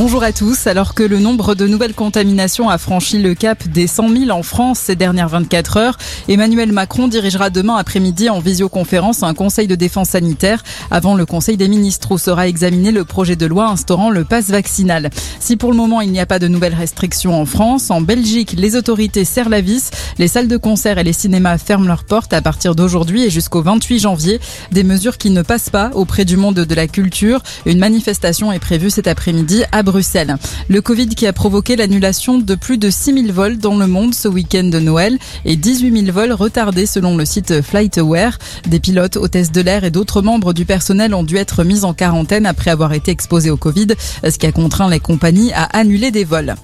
Bonjour à tous. Alors que le nombre de nouvelles contaminations a franchi le cap des 100 000 en France ces dernières 24 heures, Emmanuel Macron dirigera demain après-midi en visioconférence un conseil de défense sanitaire avant le conseil des ministres où sera examiné le projet de loi instaurant le pass vaccinal. Si pour le moment il n'y a pas de nouvelles restrictions en France, en Belgique, les autorités serrent la vis. Les salles de concert et les cinémas ferment leurs portes à partir d'aujourd'hui et jusqu'au 28 janvier. Des mesures qui ne passent pas auprès du monde de la culture. Une manifestation est prévue cet après-midi à Bruxelles. Le Covid qui a provoqué l'annulation de plus de 6000 vols dans le monde ce week-end de Noël et 18 000 vols retardés selon le site FlightAware. Des pilotes, hôtesses de l'air et d'autres membres du personnel ont dû être mis en quarantaine après avoir été exposés au Covid, ce qui a contraint les compagnies à annuler des vols.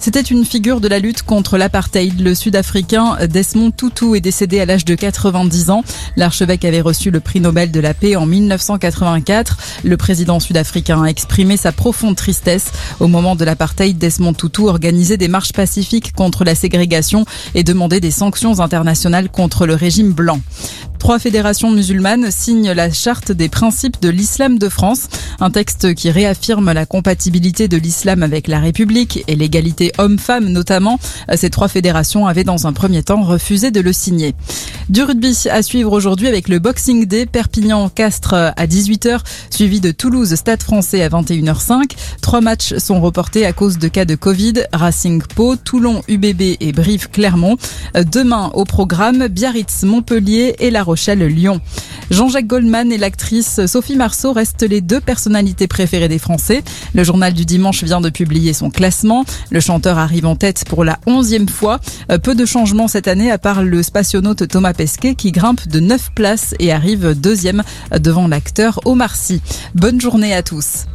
C'était une figure de la lutte contre l'apartheid. Le Sud-Africain Desmond Tutu est décédé à l'âge de 90 ans. L'archevêque avait reçu le prix Nobel de la paix en 1984. Le président sud-africain a exprimé sa profonde tristesse. Au moment de l'apartheid, Desmond Tutu organisait des marches pacifiques contre la ségrégation et demandait des sanctions internationales contre le régime blanc. Trois fédérations musulmanes signent la charte des principes de l'islam de France, un texte qui réaffirme la compatibilité de l'islam avec la République et l'égalité homme-femme notamment. Ces trois fédérations avaient dans un premier temps refusé de le signer. Du rugby à suivre aujourd'hui avec le Boxing Day Perpignan-Castres à 18h, suivi de Toulouse Stade français à 21h05. Trois matchs sont reportés à cause de cas de Covid, Racing Pau, Toulon UBB et Brive Clermont. Demain au programme Biarritz Montpellier et La Rochelle-Lyon. Jean-Jacques Goldman et l'actrice Sophie Marceau restent les deux personnalités préférées des Français. Le journal du dimanche vient de publier son classement. Le chanteur arrive en tête pour la onzième fois. Peu de changements cette année à part le spationaute Thomas Pesquet qui grimpe de 9 places et arrive deuxième devant l'acteur Omar Sy. Bonne journée à tous.